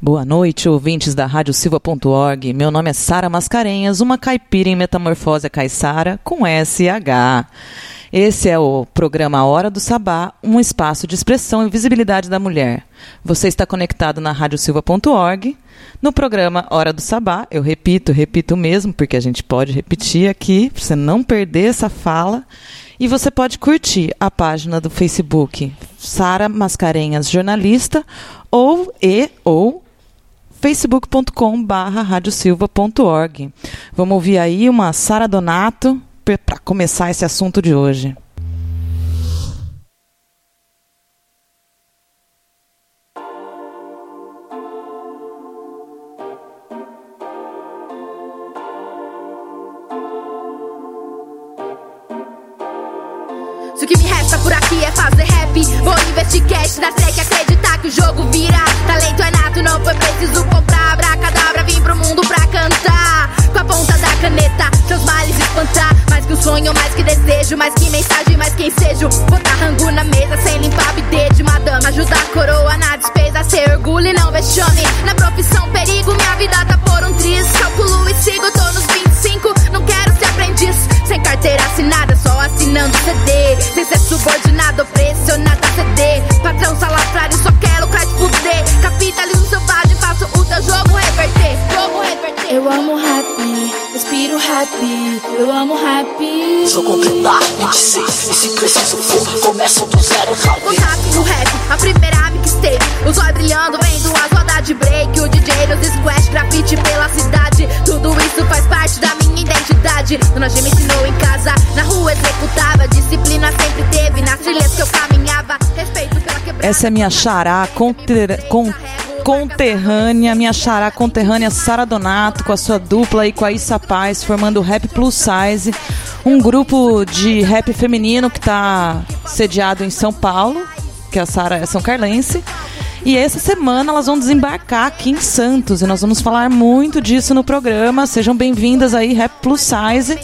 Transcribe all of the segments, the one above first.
Boa noite, ouvintes da Rádio Silva.org. Meu nome é Sara Mascarenhas, uma caipira em metamorfose caiçara com SH. Esse é o programa Hora do Sabá, um espaço de expressão e visibilidade da mulher. Você está conectado na radiosilva.org. No programa Hora do Sabá, eu repito, repito mesmo, porque a gente pode repetir aqui, para você não perder essa fala. E você pode curtir a página do Facebook Sara Mascarenhas Jornalista ou e ou facebook.com barra radiosilva.org. Vamos ouvir aí uma Sara Donato para começar esse assunto de hoje. Se o que me resta por aqui é fazer rap, vou investir cash na track, acreditar que o jogo vira. Talento é nato, não foi preciso comprar. Abracadabra, vim pro mundo pra cantar. Com a ponta da caneta, seus males espantar. Mais que o sonho, mais que desejo, mais que mensagem, mais quem seja. Botar rango na mesa sem limpar bidê de madame. Ajudar a coroa na despesa, ser orgulho e não vexame. Na profissão, perigo, minha vida tá por um triz. Calculo e sigo, tô nos 25, não quero ser aprendiz. Sem carteira assinada, só assinando CD. Sem ser subordinado, pressionado a ceder. Patrão salafrário, só quero lucrar e fuder. Capitalismo selvagem, faço o teu jogo reverter. Rap, eu amo rap. Sou completar, 26, e se preciso for, começo do zero, O talvez. rap no rap, a primeira mixtape. Os olhos brilhando, vendo as rodas de break. O DJ nos squash, grafite pela cidade. Tudo isso faz parte da minha identidade. Dona G me ensinou em casa, na rua executava. Disciplina sempre teve, nas trilhas que eu caminhava. Respeito pela quebrada. Essa é minha xará conter, con, conterrânea, minha xará conterrânea Sara Donato, com a sua dupla e com a Issa Paz, formando o Rap Plus Size, um grupo de rap feminino que está sediado em São Paulo, que a Sara é São Carlense. E essa semana elas vão desembarcar aqui em Santos e nós vamos falar muito disso no programa. Sejam bem-vindas aí, Rap Plus Size,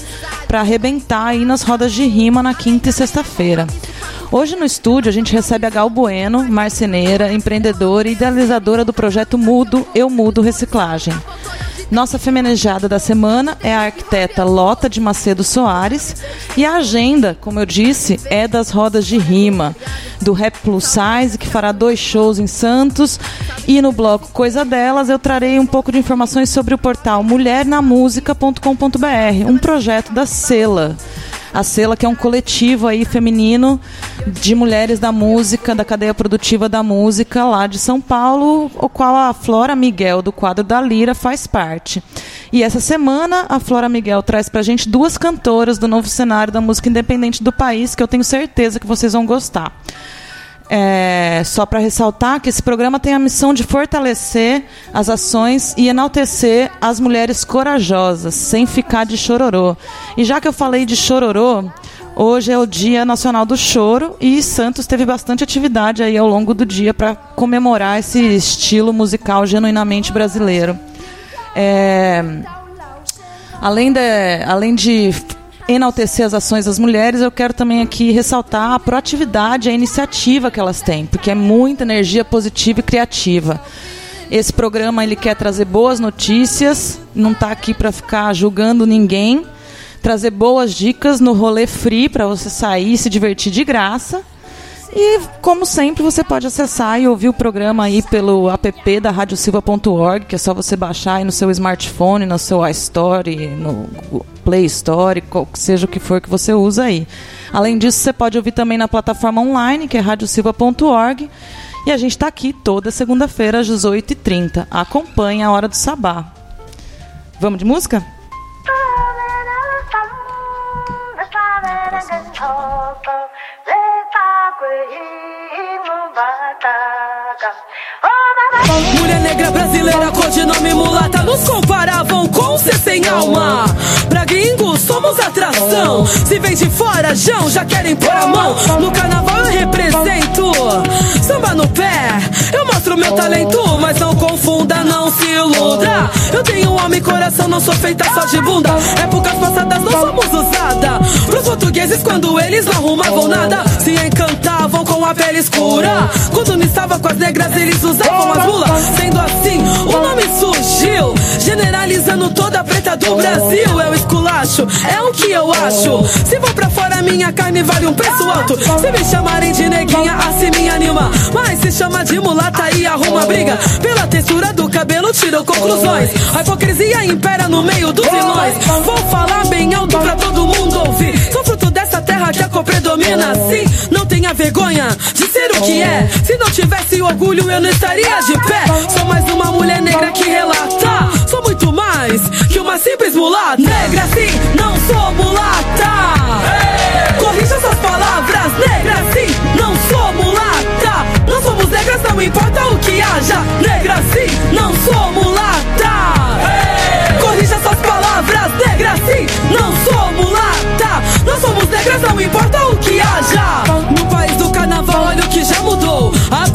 para arrebentar aí nas rodas de rima na quinta e sexta-feira. Hoje no estúdio a gente recebe a Gal Bueno, marceneira, empreendedora e idealizadora do projeto Mudo, Eu Mudo Reciclagem. Nossa feminejada da semana é a arquiteta Lota de Macedo Soares e a agenda, como eu disse, é das rodas de rima do Rap Plus Size, que fará dois shows em Santos. E no bloco Coisa Delas eu trarei um pouco de informações sobre o portal mulhernamusica.com.br, um projeto da Sela. A Sela, que é um coletivo aí feminino de mulheres da música, da cadeia produtiva da música lá de São Paulo, o qual a Flora Miguel, do quadro da Lira, faz parte. E essa semana a Flora Miguel traz pra gente duas cantoras do novo cenário da música independente do país, que eu tenho certeza que vocês vão gostar. É, só para ressaltar que esse programa tem a missão de fortalecer as ações e enaltecer as mulheres corajosas, sem ficar de chororô. E já que eu falei de chororô, hoje é o Dia Nacional do Choro e Santos teve bastante atividade aí ao longo do dia para comemorar esse estilo musical genuinamente brasileiro. É, além, de, além de enaltecer as ações das mulheres, eu quero também aqui ressaltar a proatividade, a iniciativa que elas têm, porque é muita energia positiva e criativa. Esse programa ele quer trazer boas notícias, não está aqui para ficar julgando ninguém, trazer boas dicas no rolê free para você sair e se divertir de graça. E, como sempre, você pode acessar e ouvir o programa aí pelo app da radiosilva.org, que é só você baixar aí no seu smartphone, no seu iStore, no Play Store, seja o que for que você usa aí. Além disso, você pode ouvir também na plataforma online, que é radiosilva.org. E a gente está aqui toda segunda-feira às 18h30. Acompanhe a Hora do Sabá. Vamos de música? 人头发，来发归。Mulher negra brasileira, codinome mulata Nos comparavam com ser sem alma. Pra gringos somos atração. Se vem de fora, Jão, já querem pôr a mão. No carnaval eu represento. Samba no pé, eu mostro meu talento Mas não confunda, não se iluda. Eu tenho alma e coração, não sou feita só de bunda. Épocas passadas não somos usada. Pros portugueses quando eles não arrumavam nada Se encantavam com a pele escura Quando me estava com as negras eles usavam as mulas Sendo assim, Pegando toda a preta do Brasil, eu esculacho. É o que eu acho. Se vou pra fora, minha carne vale um preço alto. Se me chamarem de neguinha, assim me anima. Mas se chama de mulata e arruma briga. Pela textura do cabelo, tirou conclusões. A hipocrisia impera no meio dos vilões. Vou falar bem alto pra todo mundo ouvir. Sou fruto dessa terra que a cor predomina. Sim, não tenha vergonha de ser o que é. Se não tivesse orgulho, eu não estaria de pé. Sou mais uma mulher negra que relata. Sou muito mais que uma simples mulata. Negra, sim, não sou mulata. Corrija suas palavras, negra, sim, não sou mulata. Não somos negras, não importa o que haja. Negra, sim, não sou mulata. Corrija suas palavras, negra, sim, não sou mulata. Negras, não importa o que haja. No país do carnaval, olha o que já mudou. A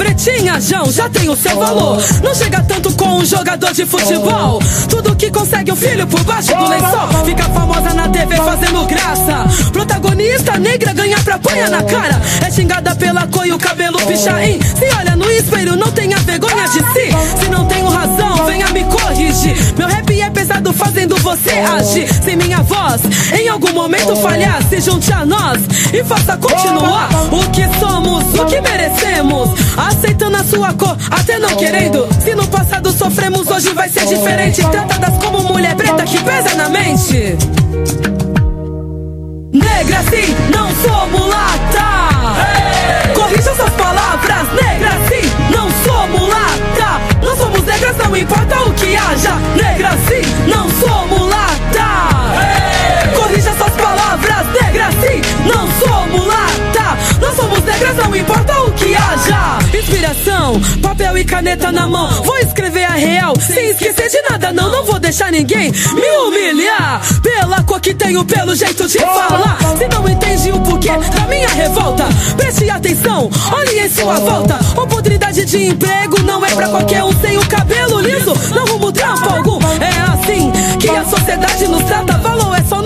Já tem o seu valor. Não chega tanto com um jogador de futebol. Tudo que consegue o filho por baixo do lençol. Fica famosa na TV fazendo graça. Protagonista negra ganha pra apanha na cara. É xingada pela cor e o cabelo pichain. Se olha no espelho, não tenha vergonha de si. Se não tenho razão, venha me corrigir. Meu rap é pesado fazendo você agir. Se minha voz em algum momento falhar, se junte a nós e faça continuar o que somos, o que merecemos. Aceitando a sua cor, até não querendo. Se no passado sofremos, hoje vai ser diferente. Tratadas como mulher preta que pesa na mente. Negra sim, não sou mulata. Corrija suas palavras, negra sim, não sou mulata. Não somos negras, não importa o que haja. Negra sim, não sou mulata. Corrija suas palavras, negra sim, não sou mulata. Inspiração, papel e caneta na mão. Vou escrever a real, sem esquecer de nada, não. Não vou deixar ninguém me humilhar. Pela cor que tenho, pelo jeito de falar. Se não entende o porquê da minha revolta, preste atenção, olhe em sua volta. Oportunidade de emprego não é pra qualquer um sem o cabelo liso. Não rumo trampo algum. É assim que a sociedade nos trata.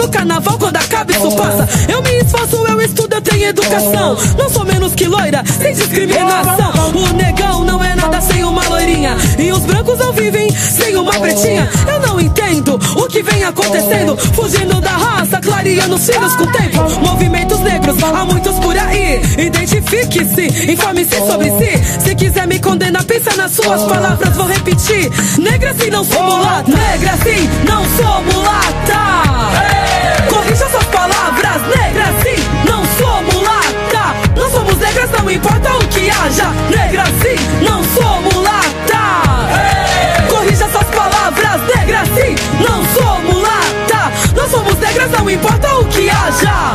No carnaval quando acaba isso passa. Eu me esforço, eu estudo, eu tenho educação. Não sou menos que loira, sem discriminação. O negão não é nada sem uma loirinha. E os brancos não vivem sem uma pretinha. Eu não entendo o que vem acontecendo. Fugindo da raça, clareando os filhos com o tempo. Movimentos negros, há muitos por aí. Identifique-se, informe-se sobre si. Se quiser me condenar, pensa nas suas palavras, vou repetir. Negra sim, não sou mulata. Negra sim, não sou mulata. Corrija suas palavras, negra sim, não sou mulata. Não somos negras, não importa o que haja. Negra sim, não sou mulata. Corrija suas palavras, negra sim, não sou mulata. Não somos negras, não importa o que haja.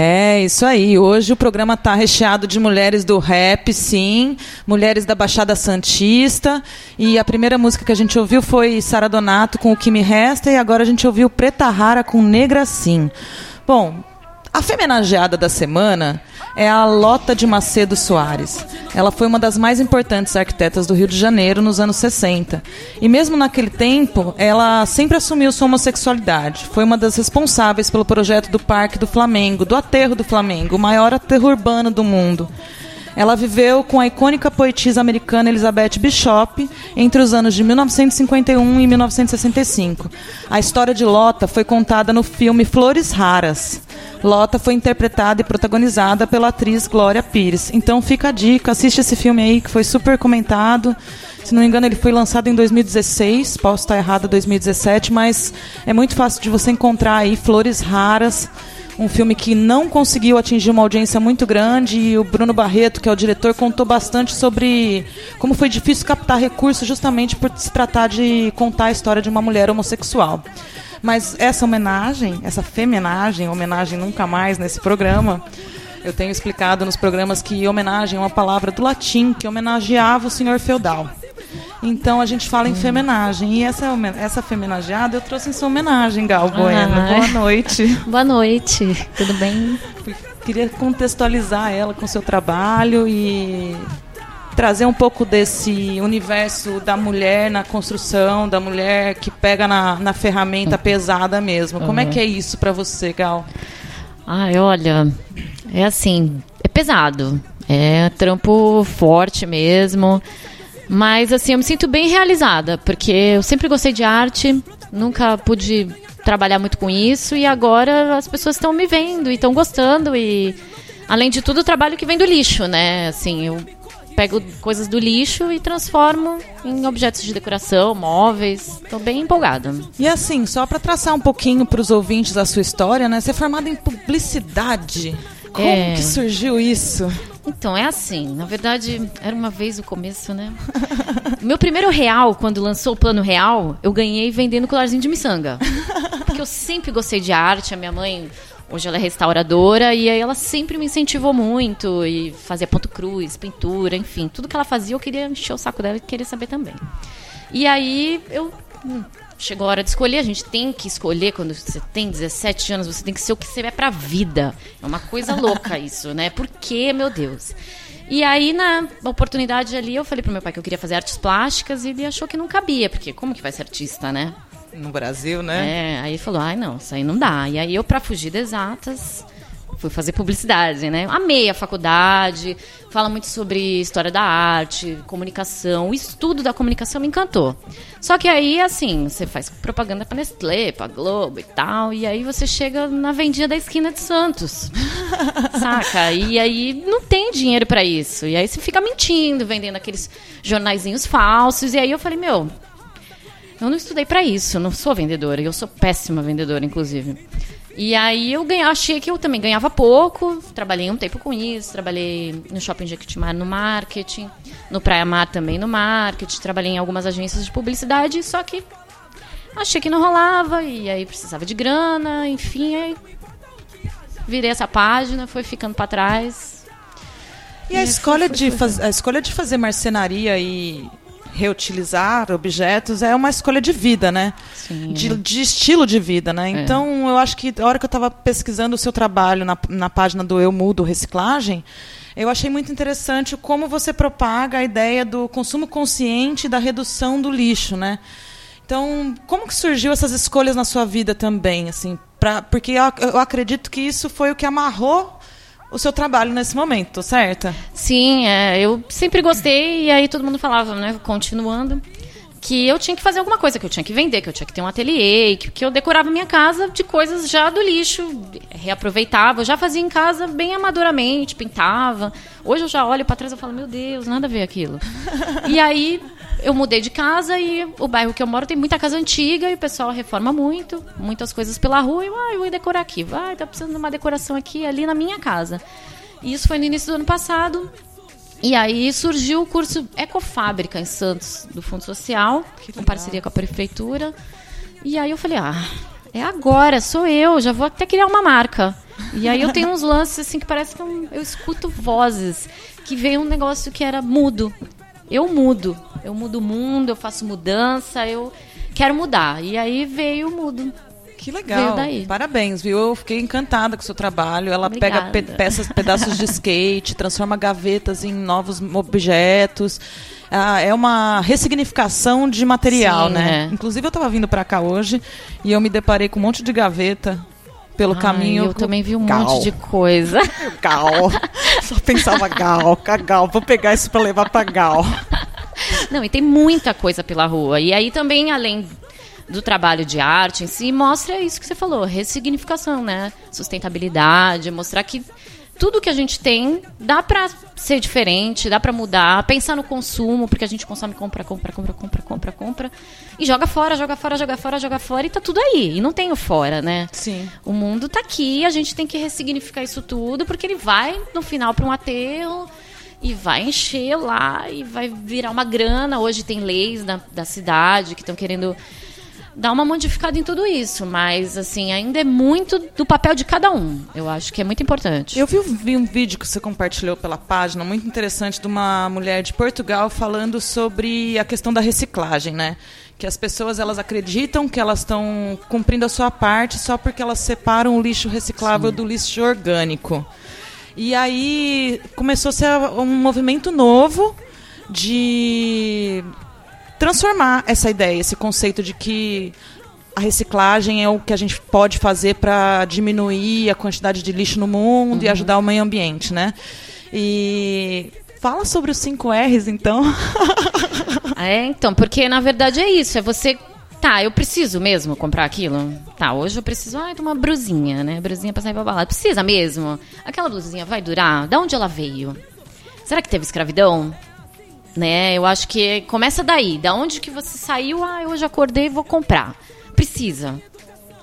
É, isso aí. Hoje o programa está recheado de mulheres do rap, sim, mulheres da Baixada Santista. E a primeira música que a gente ouviu foi Sara Donato com O Que Me Resta, e agora a gente ouviu Preta Rara com Negra Sim. Bom, a femenageada da semana é a Lota de Macedo Soares. Ela foi uma das mais importantes arquitetas do Rio de Janeiro nos anos 60. E mesmo naquele tempo, ela sempre assumiu sua homossexualidade. Foi uma das responsáveis pelo projeto do Parque do Flamengo, do Aterro do Flamengo, o maior aterro urbano do mundo. Ela viveu com a icônica poetisa americana Elizabeth Bishop entre os anos de 1951 e 1965. A história de Lota foi contada no filme Flores Raras. Lota foi interpretada e protagonizada pela atriz Glória Pires. Então fica a dica, assiste esse filme aí que foi super comentado. Se não me engano, ele foi lançado em 2016, posso estar errada, 2017, mas é muito fácil de você encontrar aí Flores Raras um filme que não conseguiu atingir uma audiência muito grande e o Bruno Barreto, que é o diretor, contou bastante sobre como foi difícil captar recursos justamente por se tratar de contar a história de uma mulher homossexual. Mas essa homenagem, essa femenagem, homenagem nunca mais nesse programa, eu tenho explicado nos programas que homenagem é uma palavra do latim que homenageava o senhor feudal. Então a gente fala em femenagem. E essa, essa femenageada eu trouxe em sua homenagem, Gal Bueno. Ah, Boa noite. Boa noite, tudo bem? Queria contextualizar ela com o seu trabalho e trazer um pouco desse universo da mulher na construção, da mulher que pega na, na ferramenta pesada mesmo. Como é que é isso para você, Gal? Ai, olha, é assim, é pesado. É trampo forte mesmo. Mas assim, eu me sinto bem realizada, porque eu sempre gostei de arte, nunca pude trabalhar muito com isso e agora as pessoas estão me vendo e estão gostando e além de tudo o trabalho que vem do lixo, né? Assim, eu pego coisas do lixo e transformo em objetos de decoração, móveis. Estou bem empolgada. E assim, só para traçar um pouquinho para os ouvintes a sua história, né? Você é formada em publicidade. Como É. que surgiu isso? Então, é assim, na verdade, era uma vez o começo, né? Meu primeiro real, quando lançou o plano real, eu ganhei vendendo colarzinho de miçanga. Porque eu sempre gostei de arte, a minha mãe, hoje ela é restauradora, e aí ela sempre me incentivou muito, e fazia ponto cruz, pintura, enfim, tudo que ela fazia eu queria encher o saco dela e queria saber também. E aí eu. Chegou a hora de escolher, a gente tem que escolher quando você tem 17 anos, você tem que ser o que você é pra vida. É uma coisa louca isso, né? Por quê, meu Deus? E aí, na oportunidade ali, eu falei pro meu pai que eu queria fazer artes plásticas e ele achou que não cabia, porque como que vai ser artista, né? No Brasil, né? É, aí ele falou, ai não, isso aí não dá. E aí eu, pra fugir das exatas, fui fazer publicidade, né? Amei a faculdade, fala muito sobre história da arte, comunicação, o estudo da comunicação me encantou. Só que aí, assim, você faz propaganda pra Nestlé, pra Globo e tal, e aí você chega na vendinha da esquina de Santos. Saca? E aí não tem dinheiro pra isso. E aí você fica mentindo, vendendo aqueles jornaizinhos falsos. E aí eu falei, meu, eu não estudei pra isso, eu não sou vendedora, e eu sou péssima vendedora, inclusive. E aí eu ganha, achei que eu também ganhava pouco, trabalhei um tempo com isso, trabalhei no Shopping Jequitimar no marketing, no Praia Mar também no marketing, trabalhei em algumas agências de publicidade, só que achei que não rolava, e aí precisava de grana, enfim, aí virei essa página, foi ficando pra trás. E a escolha, de faz- a escolha de fazer marcenaria e reutilizar objetos é uma escolha de vida, né? Sim. De, de estilo de vida, né? Então, eu acho que a hora que eu estava pesquisando o seu trabalho na, na página do Eu Mudo Reciclagem, eu achei muito interessante como você propaga a ideia do consumo consciente e da redução do lixo, né? Então, como que surgiu essas escolhas na sua vida também, assim? Pra, porque eu, eu acredito que isso foi o que amarrou o seu trabalho nesse momento, tô certa? Sim, é, eu sempre gostei e aí todo mundo falava, né, continuando, que eu tinha que fazer alguma coisa, que eu tinha que vender, que eu tinha que ter um ateliê, que, que eu decorava minha casa de coisas já do lixo, reaproveitava, eu já fazia em casa bem amadoramente, pintava. Hoje eu já olho para trás e falo, meu Deus, nada a ver aquilo. e aí eu mudei de casa e o bairro que eu moro tem muita casa antiga e o pessoal reforma muito, muitas coisas pela rua e eu, ah, eu vou decorar aqui. Vai, tá precisando de uma decoração aqui ali na minha casa. E isso foi no início do ano passado. E aí surgiu o curso Ecofábrica em Santos, do Fundo Social, em parceria com a prefeitura. E aí eu falei, ah, é agora, sou eu, já vou até criar uma marca. E aí eu tenho uns lances assim que parece que eu, eu escuto vozes, que veio um negócio que era mudo. Eu mudo, eu mudo o mundo, eu faço mudança, eu quero mudar. E aí veio o mudo. Que legal. Parabéns, viu? Eu fiquei encantada com o seu trabalho. Ela pega pe Obrigada. peças, pedaços de skate, transforma gavetas em novos objetos. Ah, é uma ressignificação de material, Sim, né? é. Inclusive, eu estava vindo para cá hoje e eu me deparei com um monte de gaveta pelo Ai, caminho. eu também vi um Gal. monte de coisa. Gal. Só pensava gal, cagal. Vou pegar isso para levar para gal. Não, e tem muita coisa pela rua. E aí também, além do trabalho de arte em si, mostra isso que você falou, ressignificação, né? Sustentabilidade, mostrar que tudo que a gente tem dá pra ser diferente, dá pra mudar, pensar no consumo, porque a gente consome, compra, compra, compra, compra, compra, compra, e joga fora, joga fora, joga fora, joga fora, e tá tudo aí. E não tem o fora, né? Sim. O mundo tá aqui, a gente tem que ressignificar isso tudo, porque ele vai, no final, para um aterro e vai encher lá e vai virar uma grana. Hoje tem leis da, da cidade que estão querendo dar uma modificada em tudo isso, mas assim, ainda é muito do papel de cada um. Eu acho que é muito importante. Eu vi, vi um vídeo que você compartilhou pela página, muito interessante, de uma mulher de Portugal falando sobre a questão da reciclagem, né? Que as pessoas elas acreditam que elas estão cumprindo a sua parte só porque elas separam o lixo reciclável do lixo orgânico. E aí começou a ser um movimento novo de transformar essa ideia, esse conceito de que a reciclagem é o que a gente pode fazer para diminuir a quantidade de lixo no mundo e ajudar o meio ambiente, né? E fala sobre os 5 R's, então. É, então, porque na verdade é isso, é você. Tá, eu preciso mesmo comprar aquilo? Tá, hoje eu preciso ai, de uma brusinha, né? Brusinha pra sair pra balada. Precisa mesmo? Aquela blusinha vai durar? Da onde ela veio? Será que teve escravidão? Né? Eu acho que começa daí. Da onde que você saiu? Ah, hoje acordei e vou comprar. Precisa.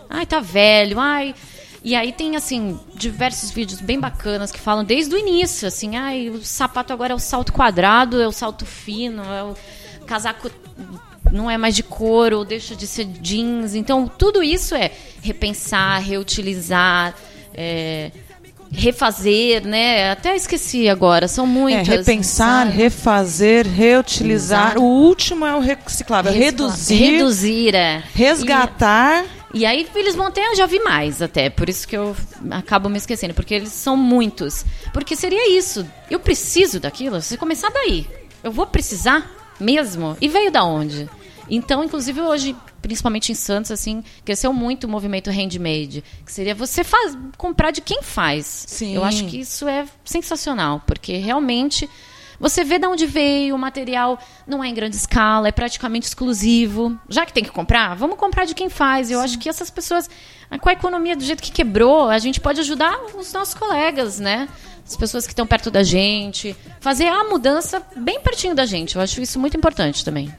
Ai, tá velho. Ai. E aí tem, assim, diversos vídeos bem bacanas que falam desde o início, assim, ai, o sapato agora é o salto quadrado, é o salto fino, é o casaco não é mais de couro, deixa de ser jeans. Então, tudo isso é repensar, reutilizar, é, refazer, né? Até esqueci agora, são É, muitas. repensar, sabe? refazer, reutilizar. Exato. O último é o reciclável. Reciclar. Reduzir, Reduzir, é. resgatar. E, e aí eles vão eu já vi mais até, por isso que eu acabo me esquecendo, porque eles são muitos. Porque seria isso, eu preciso daquilo, se começar daí, eu vou precisar mesmo? E veio da onde? Então, inclusive hoje, principalmente em Santos, assim, cresceu muito o movimento handmade, que seria você faz, comprar de quem faz. Sim. Eu acho que isso é sensacional, porque realmente você vê de onde veio, o material não é em grande escala, é praticamente exclusivo. Já que tem que comprar, vamos comprar de quem faz. Eu acho que essas pessoas, com a economia do jeito que quebrou, a gente pode ajudar os nossos colegas, né? As pessoas que estão perto da gente, fazer a mudança bem pertinho da gente. Eu acho isso muito importante também.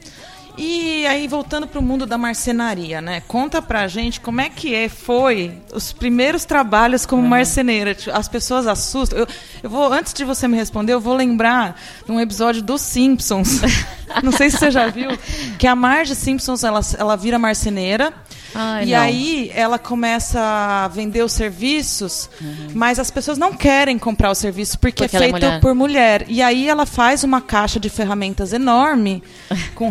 E aí, voltando para o mundo da marcenaria, né? Conta pra gente como é que é, foi os primeiros trabalhos como marceneira. Tipo, As pessoas assustam. Eu, eu vou, antes de você me responder, eu vou lembrar de um episódio dos Simpsons. Não sei se você já viu. Que a Marge Simpsons, ela, ela vira marceneira. Ai, e não. aí ela começa a vender os serviços, mas as pessoas não querem comprar o serviço porque, Porque é é feito mulher. por mulher. E aí ela faz uma caixa de ferramentas enorme, com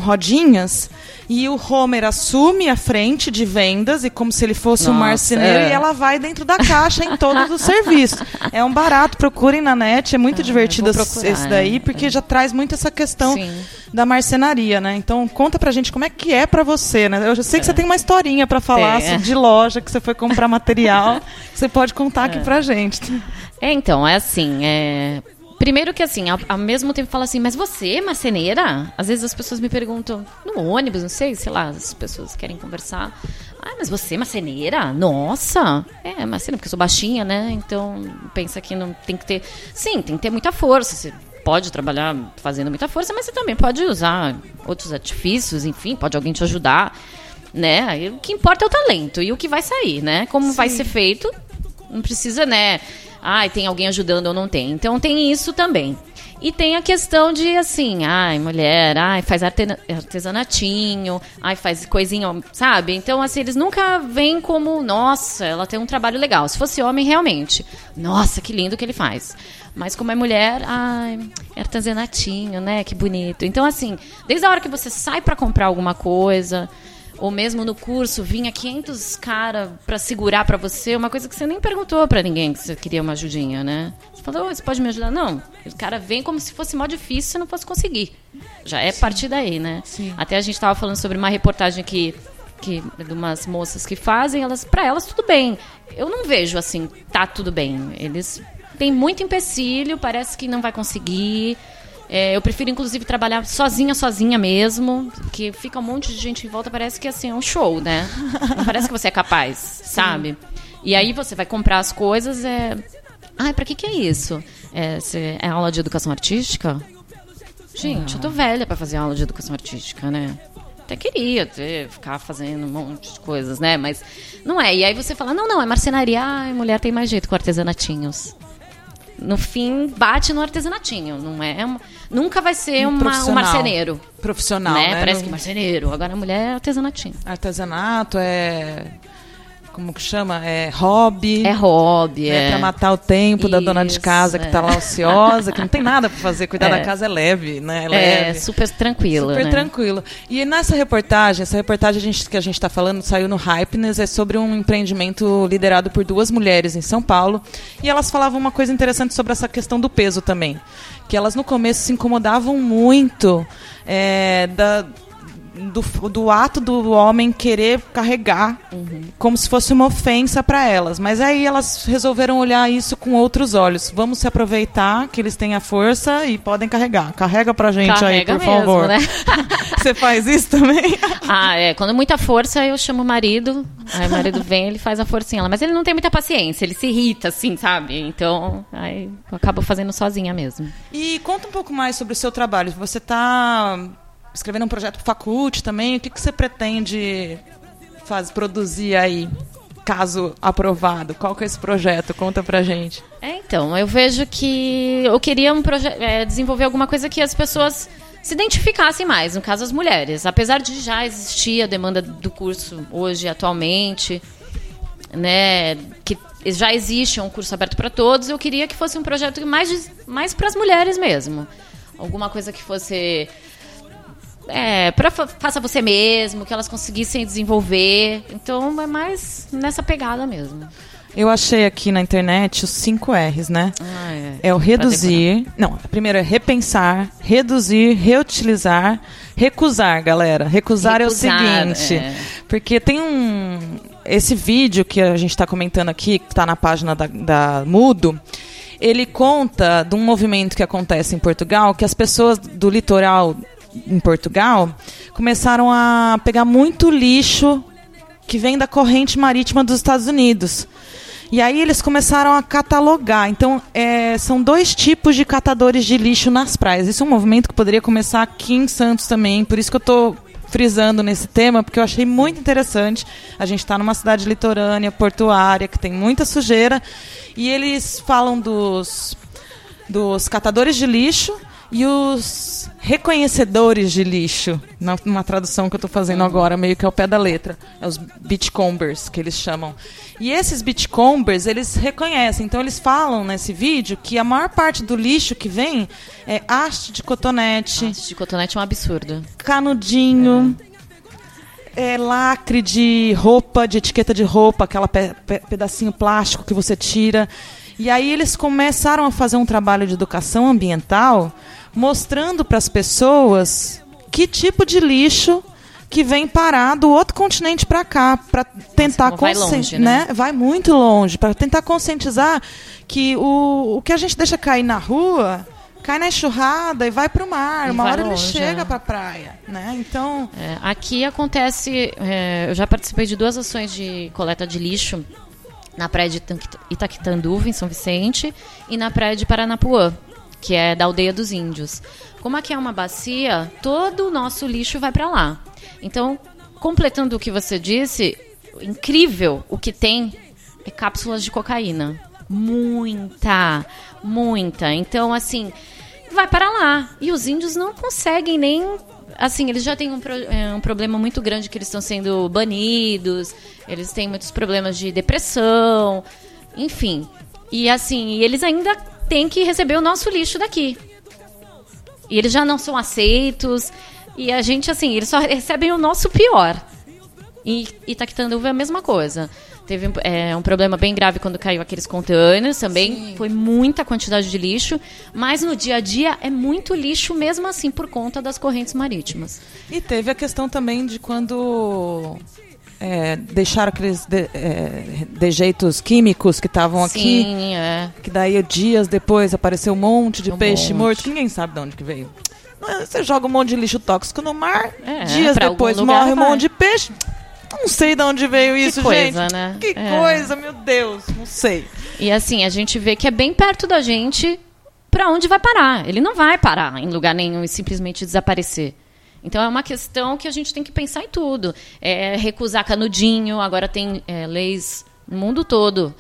e o Homer assume a frente de vendas, e como se ele fosse um Nossa, marceneiro, é. e ela vai dentro da caixa em todos os serviços. É um barato, procurem na net, é muito divertido Ah, esse procurar, esse daí, é. porque já traz muito essa questão Sim. da marcenaria, né? Então conta pra gente como é que é pra você, né? Eu já sei que você tem uma historinha pra falar é. de loja, que você foi comprar material, você pode contar aqui pra gente. É, então, é assim, é... Primeiro que assim, ao, ao mesmo tempo fala assim, mas você é marceneira? Às vezes as pessoas me perguntam, no ônibus, não sei, sei lá, as pessoas querem conversar. Ah, mas você é marceneira? Nossa! É, marceneira, porque eu sou baixinha, né? Então, pensa que não tem que ter... Sim, tem que ter muita força, você pode trabalhar fazendo muita força, mas você também pode usar outros artifícios, enfim, pode alguém te ajudar, né? O que importa é o talento e o que vai sair, né? Como vai ser feito, não precisa, né? Ai, tem alguém ajudando ou não tem. Então tem isso também. E tem a questão de assim, ai, mulher, ai, faz arte- artesanatinho, ai, faz coisinha, sabe? Então, assim, eles nunca veem como, nossa, ela tem um trabalho legal. Se fosse homem, realmente, nossa, que lindo que ele faz. Mas como é mulher, ai, é artesanatinho, né? Que bonito. Então, assim, desde a hora que você sai pra comprar alguma coisa, ou mesmo no curso vinha 500 cara pra segurar pra você, uma coisa que você nem perguntou pra ninguém que você queria uma ajudinha, né? Você falou, "Ô, você pode me ajudar? Não. O cara vem como se fosse mó difícil e você não fosse conseguir. Já é partir daí, né? Até a gente tava falando sobre uma reportagem que que de umas moças que fazem, elas para elas tudo bem. Eu não vejo assim, tá tudo bem. Eles têm muito empecilho, parece que não vai conseguir. É, eu prefiro, inclusive, trabalhar sozinha, sozinha mesmo, que fica um monte de gente em volta, parece que assim, é um show, né? Não parece que você é capaz, sabe? E aí você vai comprar as coisas, é... Ai, pra que que é isso? É, é aula de educação artística? Gente, eu tô velha pra fazer aula de educação artística, né? Até queria ter, ficar fazendo um monte de coisas, né? Mas não é. E aí você fala, não, não, é marcenaria. Ai, mulher tem mais jeito com artesanatinhos. No fim, bate no artesanatinho. Não é uma- nunca vai ser Um uma, um marceneiro. Profissional, né? né? Parece Não- que marceneiro. Agora a mulher é artesanatinho. Artesanato é. Como que chama? É hobby. É hobby, É é. pra matar o tempo da dona de Isso, casa que tá é. lá ociosa, que não tem nada pra fazer. Cuidar É. da casa é leve, né? É É, leve. super tranquilo. Super né? tranquilo. E nessa reportagem, essa reportagem a gente- que a gente está falando saiu no Hypeness, é sobre um empreendimento liderado por duas mulheres em São Paulo. E elas falavam uma coisa interessante sobre essa questão do peso também. Que elas no começo se incomodavam muito é, da, do, do ato do homem querer carregar como se fosse uma ofensa para elas. Mas aí elas resolveram olhar isso com outros olhos. Vamos se aproveitar que eles têm a força e podem carregar. Carrega pra gente Carrega aí, por mesmo, favor. né? Você faz isso também? Ah, é. Quando é muita força, eu chamo o marido. Aí o marido vem, ele faz a forcinha lá. Mas ele não tem muita paciência, ele se irrita, assim, sabe? Então, aí eu acabo fazendo sozinha mesmo. E conta um pouco mais sobre o seu trabalho. Você está escrevendo um projeto pro Facult também. O que, que você pretende faz, produzir aí, caso aprovado? Qual que é esse projeto? Conta pra gente. É, então, eu vejo que eu queria um é, desenvolver alguma coisa que as pessoas se identificassem mais, no caso as mulheres. Apesar de já existir a demanda do curso hoje, atualmente, né, que já existe um curso aberto para todos, eu queria que fosse um projeto mais, mais para as mulheres mesmo. Alguma coisa que fosse é, para faça você mesmo, que elas conseguissem desenvolver. Então é mais nessa pegada mesmo. Eu achei aqui na internet os 5 R's, né? Ah, é. É o reduzir. Não, primeiro é repensar, reduzir, reutilizar, recusar, galera. Recusar, é Recusar, o seguinte. é. Porque tem um. Esse vídeo que a gente está comentando aqui, que está na página da, da Mudo, ele conta de um movimento que acontece em Portugal, que as pessoas do litoral em Portugal começaram a pegar muito lixo que vem da corrente marítima dos Estados Unidos. E aí eles começaram a catalogar. Então, é, são dois tipos de catadores de lixo nas praias. Isso é um movimento que poderia começar aqui em Santos também. Por isso que eu estou frisando nesse tema, porque eu achei muito interessante. A gente está numa cidade litorânea, portuária, que tem muita sujeira. E eles falam dos, dos catadores de lixo e os reconhecedores de lixo, na- numa tradução que eu estou fazendo agora, meio que ao pé da letra. É os beachcombers, que eles chamam. E esses beachcombers, eles reconhecem. Então, eles falam nesse vídeo que a maior parte do lixo que vem é haste de cotonete, Esse de cotonete é um absurdo. canudinho, é, lacre de roupa, de etiqueta de roupa, aquela pe- pe- pedacinho plástico que você tira. E aí eles começaram a fazer um trabalho de educação ambiental, mostrando para as pessoas que tipo de lixo que vem parar do outro continente para cá, para tentar vai longe, né? Vai muito longe, para tentar conscientizar que o, o que a gente deixa cair na rua cai na enxurrada e vai para o mar. E Uma hora longe, ele chega é. para a praia, né? Então, É, aqui acontece. é, eu já participei de duas ações de coleta de lixo na praia de Itaquitanduva, em São Vicente, e na praia de Paranapuã, que é da aldeia dos índios. Como aqui é uma bacia, todo o nosso lixo vai para lá. Então, completando o que você disse, incrível o que tem é cápsulas de cocaína. Muita, muita. Então, assim, vai para lá. E os índios não conseguem nem. Assim, eles já têm um, pro- é, um problema muito grande que eles estão sendo banidos, eles têm muitos problemas de depressão, enfim. E assim, eles ainda têm que receber o nosso lixo daqui. E eles já não são aceitos. E a gente, assim, eles só recebem o nosso pior. E Itaquitanduva é a mesma coisa. Teve é, um problema bem grave quando caiu aqueles containers também. Foi muita quantidade de lixo. Mas no dia a dia é muito lixo mesmo assim por conta das correntes marítimas. E teve a questão também de quando é, deixaram aqueles de- é, dejeitos químicos que estavam aqui, Sim, é. que daí dias depois apareceu um monte de Um peixe monte. morto, que ninguém sabe de onde que veio. Você joga um monte de lixo tóxico no mar, É, dias depois morre um vai. monte de peixe. Não sei de onde veio isso, coisa, gente. né? Que É. coisa, meu Deus, não sei. E assim, a gente vê que é bem perto da gente para onde vai parar. Ele não vai parar em lugar nenhum e simplesmente desaparecer. Então é uma questão que a gente tem que pensar em tudo. É recusar canudinho, agora tem é, leis no mundo todo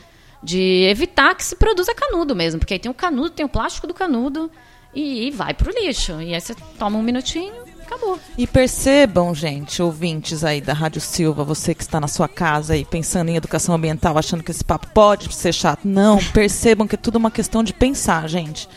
de evitar que se produza canudo mesmo, porque aí tem o canudo, tem o plástico do canudo e, e vai pro lixo. E aí você toma um minutinho, acabou. E percebam, gente, ouvintes aí da Rádio Silva, você que está na sua casa aí pensando em educação ambiental, achando que esse papo pode ser chato. Não, percebam que é tudo uma questão de pensar, gente.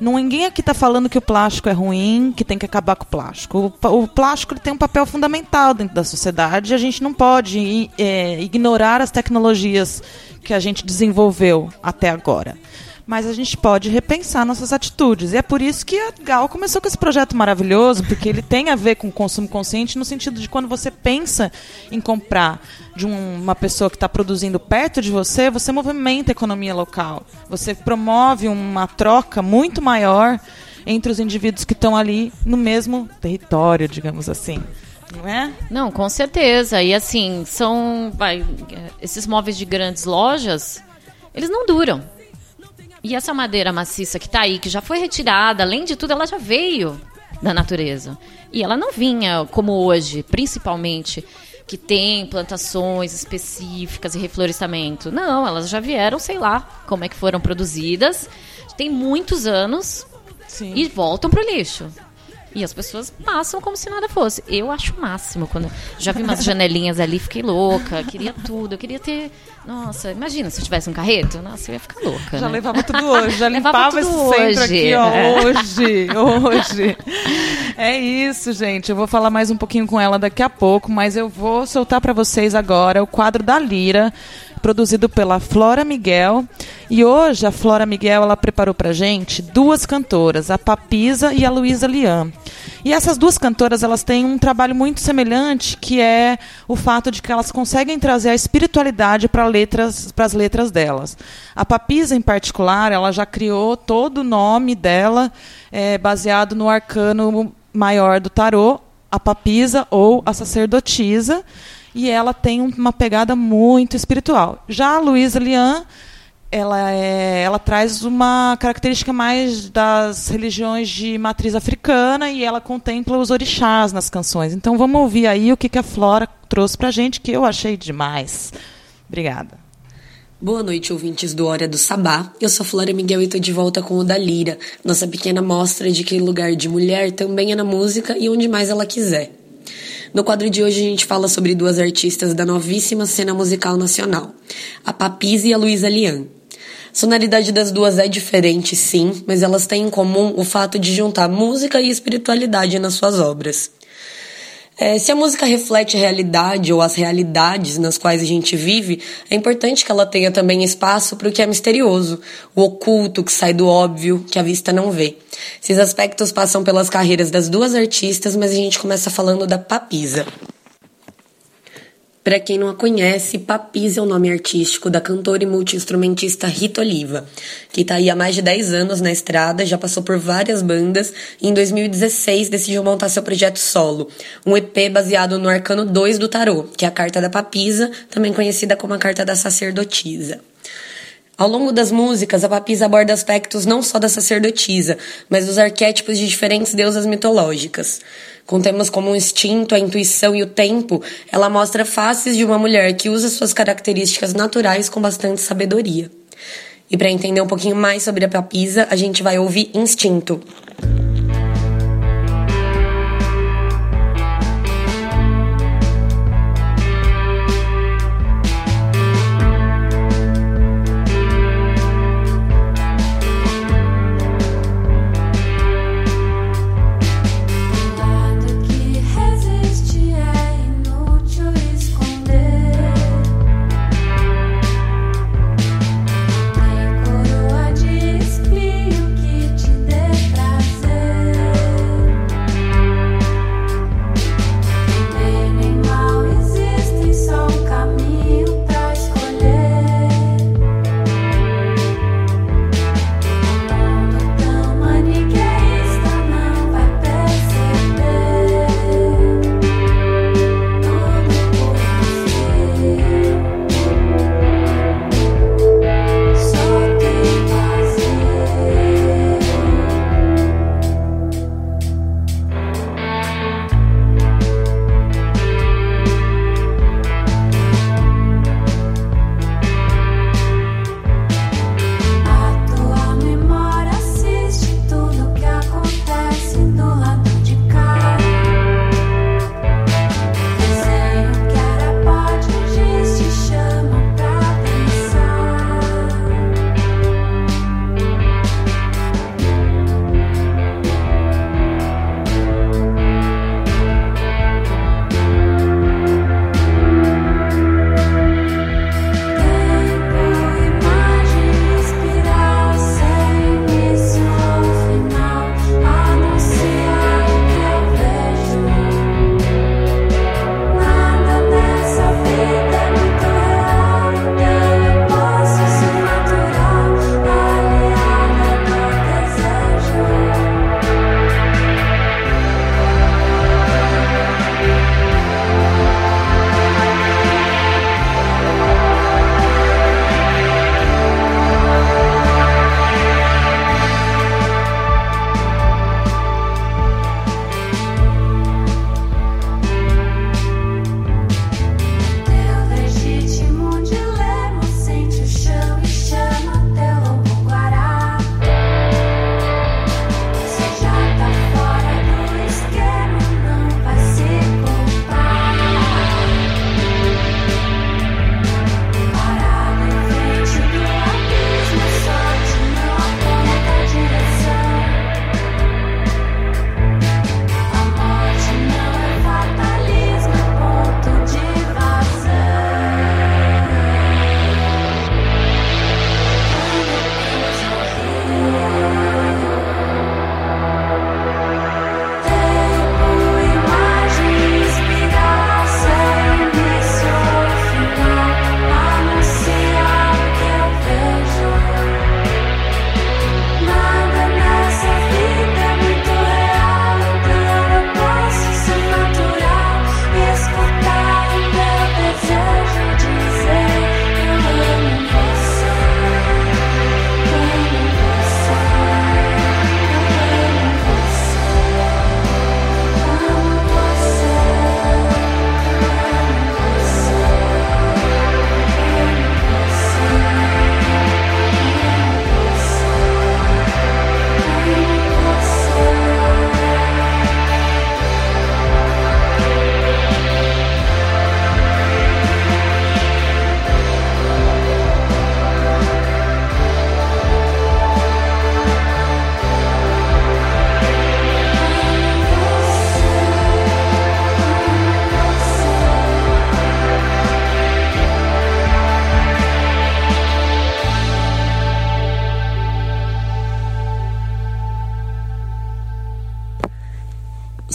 Não, ninguém aqui está falando que o plástico é ruim, que tem que acabar com o plástico. O, plástico tem um papel fundamental dentro da sociedade e a gente não pode é, ignorar as tecnologias que a gente desenvolveu até agora. Mas a gente pode repensar nossas atitudes. E é por isso que a Gal começou com esse projeto maravilhoso, porque ele tem a ver com o consumo consciente no sentido de quando você pensa em comprar de um- uma pessoa que está produzindo perto de você, você movimenta a economia local. Você promove uma troca muito maior entre os indivíduos que estão ali no mesmo território, digamos assim. Não é? Não, com certeza. E assim, são. vai, esses móveis de grandes lojas, eles não duram. E essa madeira maciça que tá aí, que já foi retirada, além de tudo, ela já veio da natureza. E ela não vinha como hoje, principalmente, que tem plantações específicas e reflorestamento. Não, elas já vieram, sei lá, como é que foram produzidas. Tem muitos anos Sim. e voltam pro lixo. E as pessoas passam como se nada fosse. Eu acho o máximo. quando Já vi umas janelinhas ali, fiquei louca. Queria tudo. Eu queria ter. Nossa, imagina se eu tivesse um carreto. Nossa, eu ia ficar louca. Já né? levava tudo hoje, já Levava limpava esse centro aqui, ó, É. hoje, hoje. É isso, gente. Eu vou falar mais um pouquinho com ela daqui a pouco, mas eu vou soltar para vocês agora o quadro da Lira, produzido pela Flora Miguel. E hoje a Flora Miguel ela preparou pra gente duas cantoras, a Papisa e a Luísa Lian. E essas duas cantoras elas têm um trabalho muito semelhante, que é o fato de que elas conseguem trazer a espiritualidade para letras, para as letras delas. A Papisa em particular, ela já criou todo o nome dela é, baseado no arcano maior do tarô, a Papisa ou a sacerdotisa, e ela tem uma pegada muito espiritual. Já a Luísa Lian ela, é, ela traz uma característica mais das religiões de matriz africana e ela contempla os orixás nas canções. Então vamos ouvir aí o que, que a Flora trouxe pra gente, que eu achei demais. Obrigada. Boa noite, ouvintes do Hora do Sabá. Eu sou a Flora Miguel e tô de volta com o da Lira, nossa pequena mostra de que lugar de mulher também é na música e onde mais ela quiser. No quadro de hoje a gente fala sobre duas artistas da novíssima cena musical nacional, a Papisa e a Luísa Lian. A sonoridade das duas é diferente, sim, mas elas têm em comum o fato de juntar música e espiritualidade nas suas obras. É, se a música reflete a realidade ou as realidades nas quais a gente vive, é importante que ela tenha também espaço para o que é misterioso, o oculto que sai do óbvio, que a vista não vê. Esses aspectos passam pelas carreiras das duas artistas, mas a gente começa falando da Papisa. Para quem não a conhece, Papisa é o nome artístico da cantora e multiinstrumentista Rita Oliva, que está aí há mais de 10 anos na estrada, já passou por várias bandas e em 2016 decidiu montar seu projeto solo, um EP baseado no arcano 2 do tarô, que é a carta da Papisa, também conhecida como a carta da sacerdotisa. Ao longo das músicas, a Papisa aborda aspectos não só da sacerdotisa, mas dos arquétipos de diferentes deusas mitológicas. Com temas como o instinto, a intuição e o tempo, ela mostra faces de uma mulher que usa suas características naturais com bastante sabedoria. E para entender um pouquinho mais sobre a Papisa, a gente vai ouvir Instinto.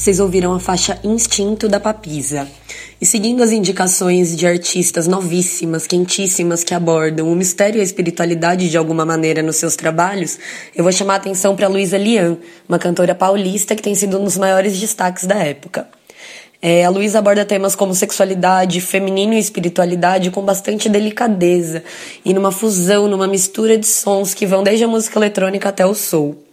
Vocês ouviram a faixa Instinto da Papisa. E seguindo as indicações de artistas novíssimas, quentíssimas que abordam o mistério e a espiritualidade de alguma maneira nos seus trabalhos, eu vou chamar a atenção para Luísa Lian, uma cantora paulista que tem sido um dos maiores destaques da época. É, a Luísa aborda temas como sexualidade, feminino e espiritualidade com bastante delicadeza e numa fusão, numa mistura de sons que vão desde a música eletrônica até o soul.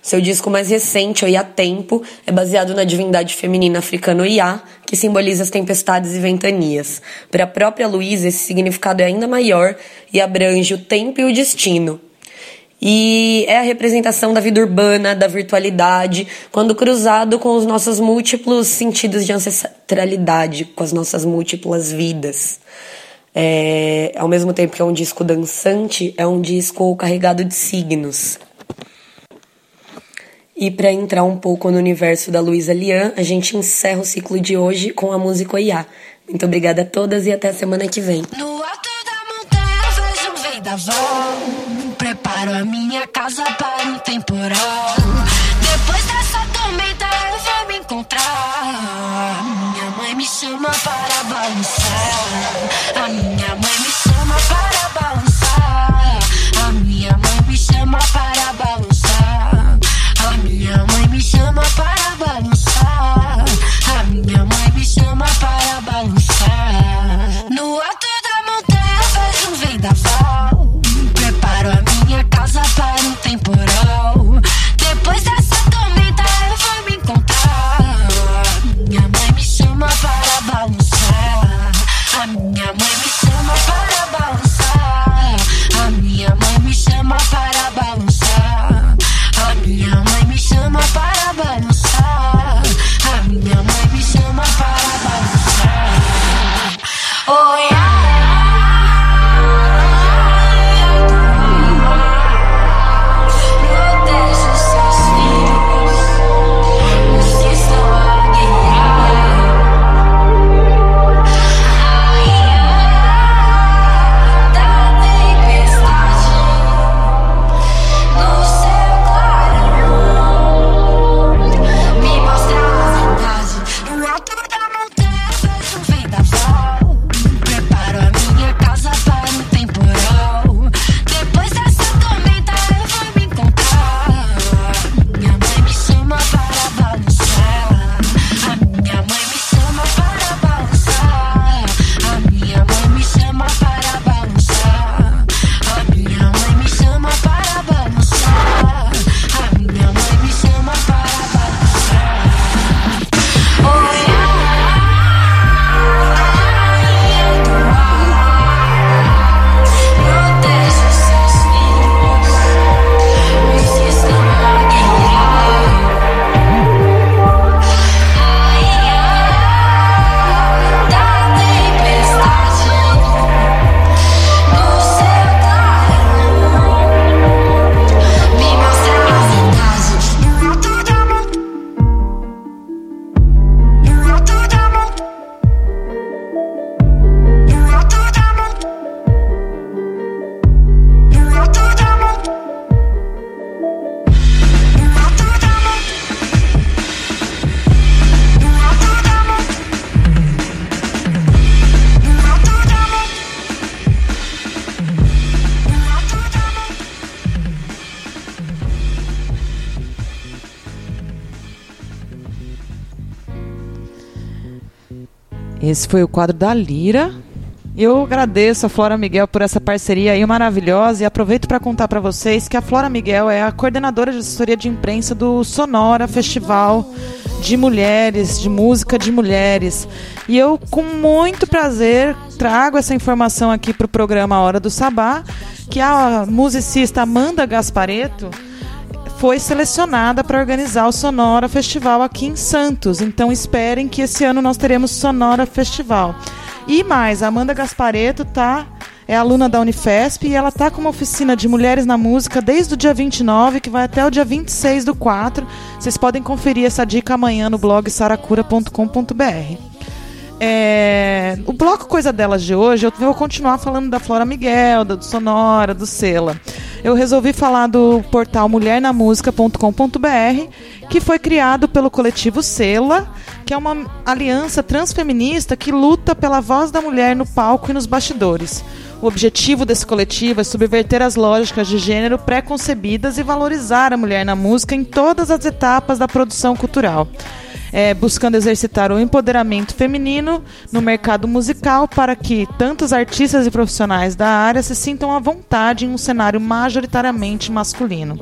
Seu disco mais recente, Oiá Tempo, é baseado na divindade feminina africana Oiá, que simboliza as tempestades e ventanias. Para a própria Luísa, esse significado é ainda maior e abrange o tempo e o destino. E é a representação da vida urbana, da virtualidade, quando cruzado com os nossos múltiplos sentidos de ancestralidade, com as nossas múltiplas vidas. É, ao mesmo tempo que é um disco dançante, é um disco carregado de signos. E para entrar um pouco no universo da Luísa Lian, a gente encerra o ciclo de hoje com a música Oiá. Muito obrigada a todas e até a semana que vem. No alto da montanha vejo um vendaval. Preparo a minha casa para um temporal. Depois dessa tormenta eu vou me encontrar. Minha mãe me chama para balançar. A minha Esse foi o quadro da Lira. Eu agradeço a Flora Miguel por essa parceria aí maravilhosa e aproveito para contar para vocês que a Flora Miguel é a coordenadora de assessoria de imprensa do Sonora Festival de Mulheres, de música de mulheres. E eu, com muito prazer, trago essa informação aqui para o programa Hora do Sabá, que a musicista Amanda Gaspareto foi selecionada para organizar o Sonora Festival aqui em Santos. Então esperem que esse ano nós teremos Sonora Festival. E mais, a Amanda Gaspareto tá é aluna da Unifesp e ela tá com uma oficina de mulheres na música desde o dia 29, que vai até o dia 26 do 4. Vocês podem conferir essa dica amanhã no blog saracura.com.br. É, o bloco Coisa Delas de hoje, eu vou continuar falando da Flora Miguel, da do Sonora, do Sela. eu resolvi falar do portal mulhernamusica.com.br, que foi criado pelo coletivo Sela, que é uma aliança transfeminista que luta pela voz da mulher no palco e nos bastidores. O objetivo desse coletivo é subverter as lógicas de gênero pré-concebidas e valorizar a mulher na música em todas as etapas da produção cultural é, buscando exercitar o empoderamento feminino no mercado musical para que tantos artistas e profissionais da área se sintam à vontade em um cenário majoritariamente masculino.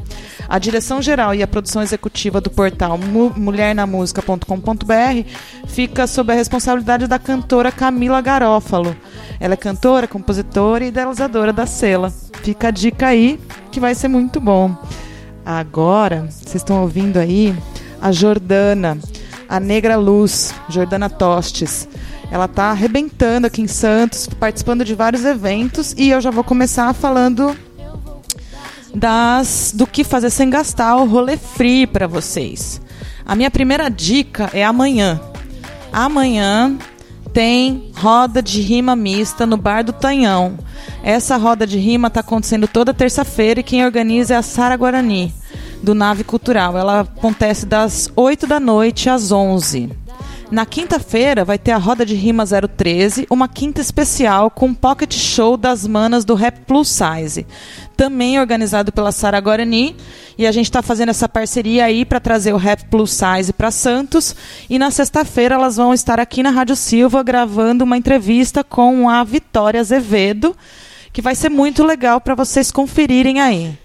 A direção geral e a produção executiva do portal mulhernamusica.com.br fica sob a responsabilidade da cantora Camila Garófalo. Ela é cantora, compositora e idealizadora da Sela. Fica a dica aí que vai ser muito bom. Agora, vocês estão ouvindo aí a Jordana a Negra Luz, Jordana Tostes. Ela está arrebentando aqui em Santos, participando de vários eventos e eu já vou começar falando das do que fazer sem gastar o rolê free para vocês. A minha primeira dica é amanhã. Amanhã tem roda de rima mista no Bar do Tanhão. Essa roda de rima está acontecendo toda terça-feira e quem organiza é a Sara Guarani do Nave Cultural. Ela acontece das 8 da noite às 11. Na quinta-feira vai ter a Roda de Rima 013, uma quinta especial com pocket show das manas do Rap Plus Size. Também organizado pela Sara Guarani. E a gente está fazendo essa parceria aí para trazer o Rap Plus Size para Santos. E na sexta-feira elas vão estar aqui na Rádio Silva gravando uma entrevista com a Vitória Azevedo, que vai ser muito legal para vocês conferirem aí.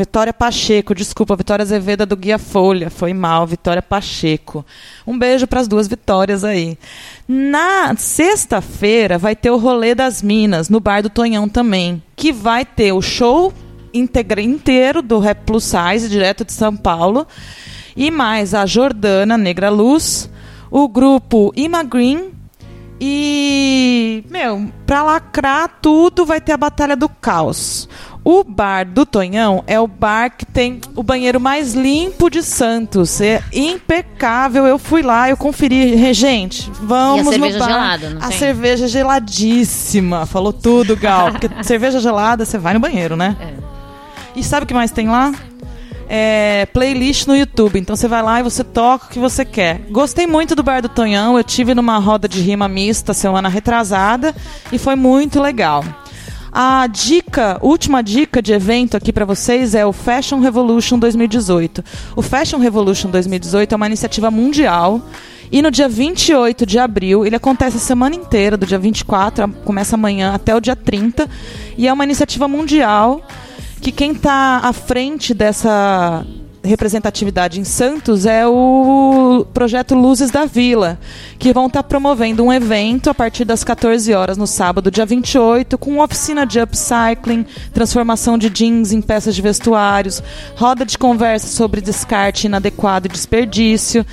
Vitória Pacheco, desculpa, Vitória Azevedo do Guia Folha, foi mal, Vitória Pacheco. Um beijo para as duas vitórias aí. Na sexta-feira vai ter o Rolê das Minas, no Bar do Tonhão também, que vai ter o show inteiro do Rap Plus Size, direto de São Paulo, e mais a Jordana Negra Luz, o grupo Ima Green, e, meu, pra lacrar tudo vai ter a Batalha do Caos. O bar do Tonhão é o bar que tem o banheiro mais limpo de Santos. É impecável. Eu fui lá, eu conferi. Gente, vamos e a cerveja no bar. gelada, não a tem? cerveja geladíssima. Falou tudo, Gal. Porque cerveja gelada, você vai no banheiro, né? É. E sabe o que mais tem lá? É, playlist no YouTube. Então você vai lá e você toca o que você quer. Gostei muito do Bar do Tonhão. Eu tive numa roda de rima mista semana retrasada e foi muito legal. A dica, última dica de evento aqui para vocês é o Fashion Revolution 2018. O Fashion Revolution 2018 é uma iniciativa mundial e no dia 28 de abril, ele acontece a semana inteira, do dia 24, começa amanhã até o dia 30, e é uma iniciativa mundial que quem está à frente dessa representatividade em Santos é o projeto Luzes da Vila, que vão estar promovendo um evento a partir das 14 horas no sábado, dia 28, com oficina de upcycling, transformação de jeans em peças de vestuários, roda de conversa sobre descarte inadequado e desperdício,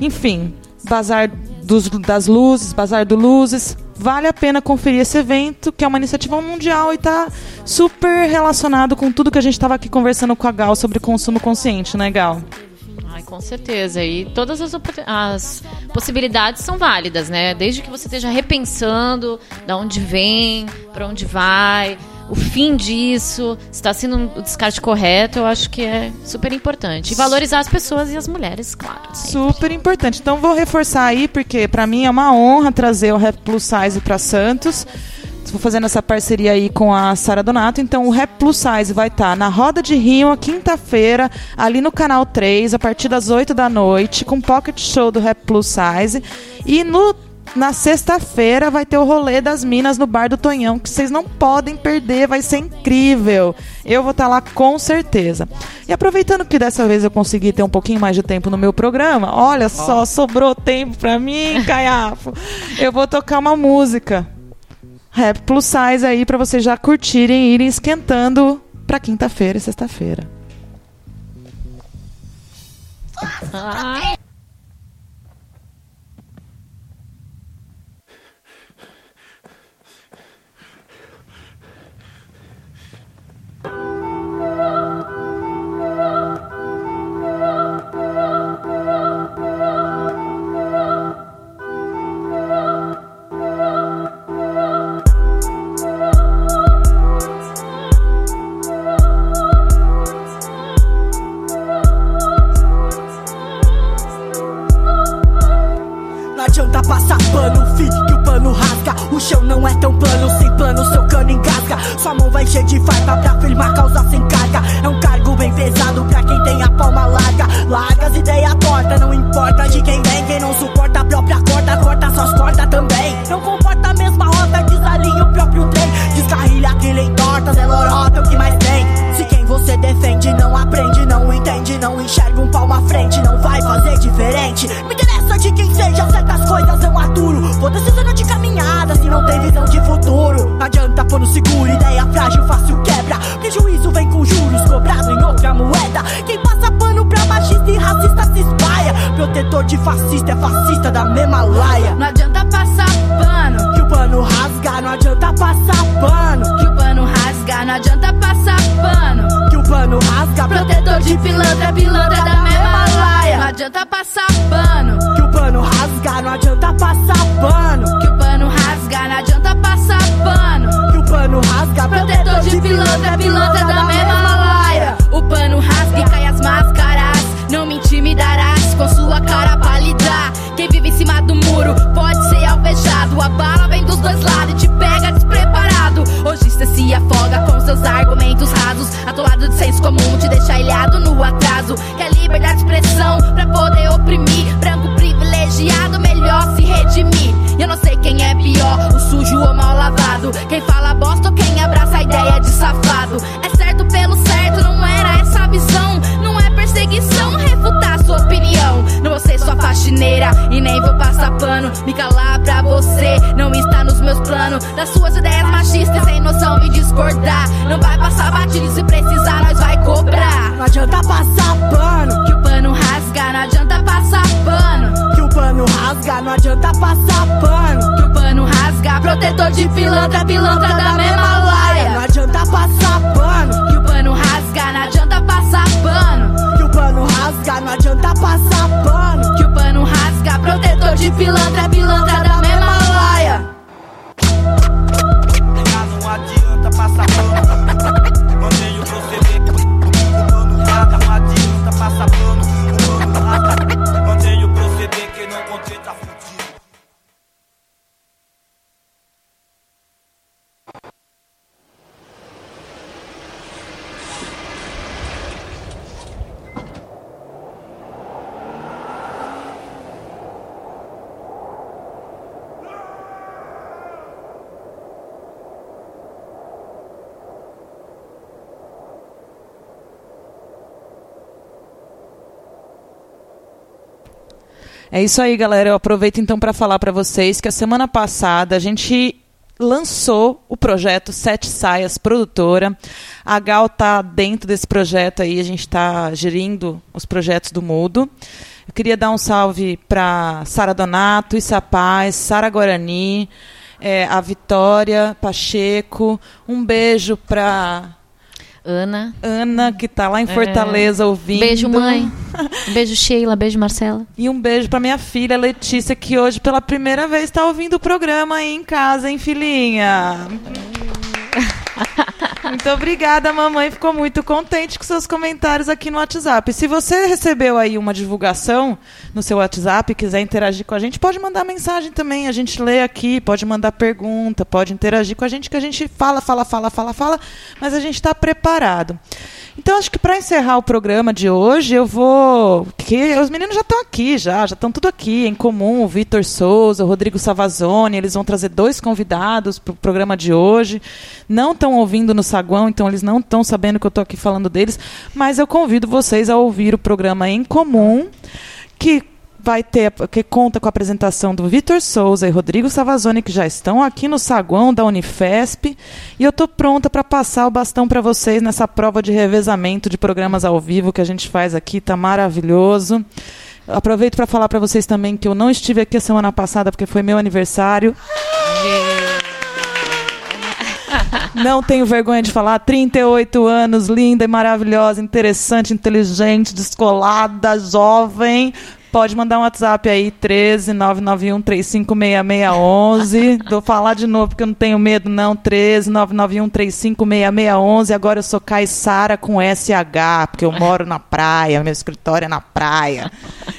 enfim, bazar dos, das luzes, bazar do luzes. Vale a pena conferir esse evento, que é uma iniciativa mundial e está super relacionado com tudo que a gente estava aqui conversando com a Gal sobre consumo consciente, né, Gal? Ai, com certeza. E todas as, as possibilidades são válidas, né? Desde que você esteja repensando da onde vem, para onde vai, o fim disso, se está sendo o descarte correto, eu acho que é super importante. E valorizar as pessoas e as mulheres, claro. sempre. Super importante. Então vou reforçar aí, porque para mim é uma honra trazer o Rap Plus Size para Santos. Estou fazendo essa parceria aí com a Sara Donato. Então o Rap Plus Size vai estar na Roda de Rio, quinta-feira, ali no canal 3, a partir das 8 da noite, com Pocket Show do Rap Plus Size. E no na sexta-feira vai ter o rolê das minas no Bar do Tonhão, que vocês não podem perder, vai ser incrível. Eu vou estar lá com certeza. E aproveitando que dessa vez eu consegui ter um pouquinho mais de tempo no meu programa, olha só, sobrou tempo pra mim, Caiafo. Eu vou tocar uma música. Rap Plus Size aí pra vocês já curtirem e irem esquentando pra quinta-feira e sexta-feira. Ah, Sua mão vai cheia de farpa pra firmar causa sem carga. É um cargo bem pesado pra quem tem a palma larga. Larga as ideias torta, não importa de quem vem. Quem não suporta a própria corda, corta suas cordas também. Não comporta a mesma rota, desalinha o próprio trem. Descarrilha que nem tortas, é lorota o que mais tem. Se quem você defende não aprende, não entende, não enxerga um palmo à frente, não vai fazer diferente. Me de quem seja, certas coisas eu aturo. Foda-se o ano de caminhada, se não tem visão de futuro. Não adianta pôr no seguro, ideia frágil, fácil quebra. Prejuízo vem com juros, cobrado em outra moeda. Quem passa pano pra machista e racista se espalha. Protetor de fascista é fascista da mesma laia. Não adianta passar pano, Que o pano rasga, não adianta passar pano. que o pano rasga, não adianta passar pano. Que o pano rasga, Protetor de pilantra, pilantra da mesma laia. Não adianta passar Quem fala bosta ou quem abraça a ideia de safado. É certo pelo certo, não era essa a visão. Não é perseguição, refutar sua opinião. Não vou ser sua faxineira e nem vou passar pano. Me calar pra você, não está nos meus planos. Das suas ideias machistas, sem noção e discordar. Não vai passar batido, se precisar, nós vai cobrar. não adianta passar pano. Que o pano rasga, não adianta passar pano. Que o pano rasga, não adianta passar pano. Que o pano rasga, protetor de pilantra, pilantra da mesma Não laia. adianta passar pano. Que o pano rasga, não adianta passar pano. Que o pano rasga, não adianta passar pano. Que o pano rasga, protetor de pilantra, pilantra da mesma laia. Não adianta passar pano. Mantenha o proceder. O pano rasga. Não adianta passar pano. É isso aí, galera. Eu aproveito então para falar para vocês que a semana passada a gente lançou o projeto Sete Saias Produtora. A Gal tá dentro desse projeto aí, a gente está gerindo os projetos do Mudo. Eu queria dar um salve para Sara Donato, Issa Paz, Sara Guarani, eh, a Vitória Pacheco. Um beijo para Ana. Ana, que está lá em Fortaleza ouvindo. Beijo, mãe. Beijo, Sheila. Beijo, Marcela. E um beijo para minha filha Letícia, que hoje pela primeira vez está ouvindo o programa aí em casa, hein, filhinha? Muito obrigada, mamãe. Ficou muito contente com seus comentários aqui no WhatsApp. Se você recebeu aí uma divulgação no seu WhatsApp e quiser interagir com a gente, pode mandar mensagem também. A gente lê aqui, pode mandar pergunta, pode interagir com a gente, que a gente fala, fala, fala, fala, fala, mas a gente está preparado. Então, acho que para encerrar o programa de hoje, eu vou. Os meninos já estão aqui, já, já estão tudo aqui em comum. O Vitor Souza, o Rodrigo Savazone, eles vão trazer dois convidados para o programa de hoje. Não estão ouvindo no saguão, então eles não estão sabendo que eu estou aqui falando deles. Mas eu convido vocês a ouvir o programa em comum, que vai ter que conta com a apresentação do Vitor Souza e Rodrigo Savazone, que já estão aqui no saguão da Unifesp. E eu estou pronta para passar o bastão para vocês nessa prova de revezamento de programas ao vivo que a gente faz aqui. Está maravilhoso. Aproveito para falar para vocês também que eu não estive aqui a semana passada porque foi meu aniversário. Não tenho vergonha de falar. 38 anos, linda e maravilhosa, interessante, inteligente, descolada, jovem. Pode mandar um WhatsApp aí, 13 991 356611. Vou falar de novo porque eu não tenho medo, não. 13 991 356611. Agora eu sou Caissara com SH, porque eu moro na praia, meu escritório é na praia.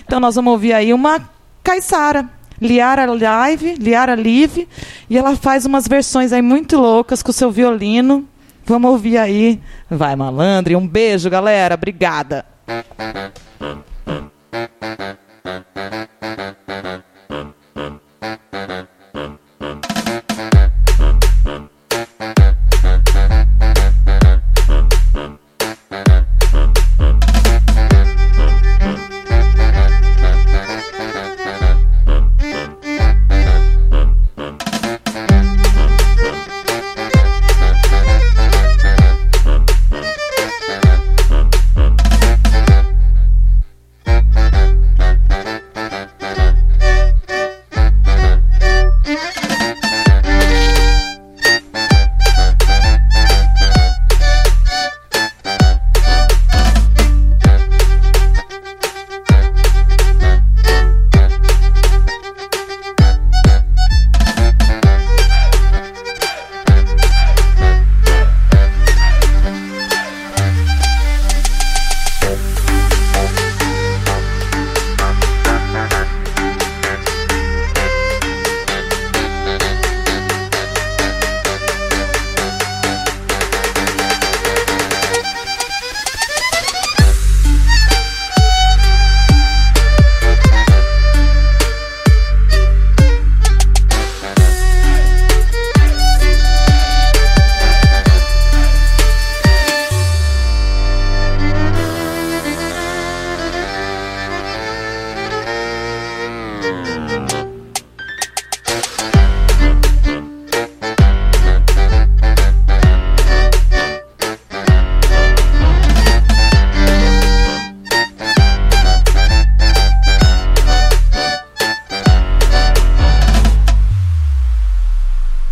Então nós vamos ouvir aí uma Caissara. Liara Live, Liara Live, e ela faz umas versões aí muito loucas com o seu violino. Vamos ouvir aí. Vai, malandro. E um beijo, galera. Obrigada. Mm-hmm.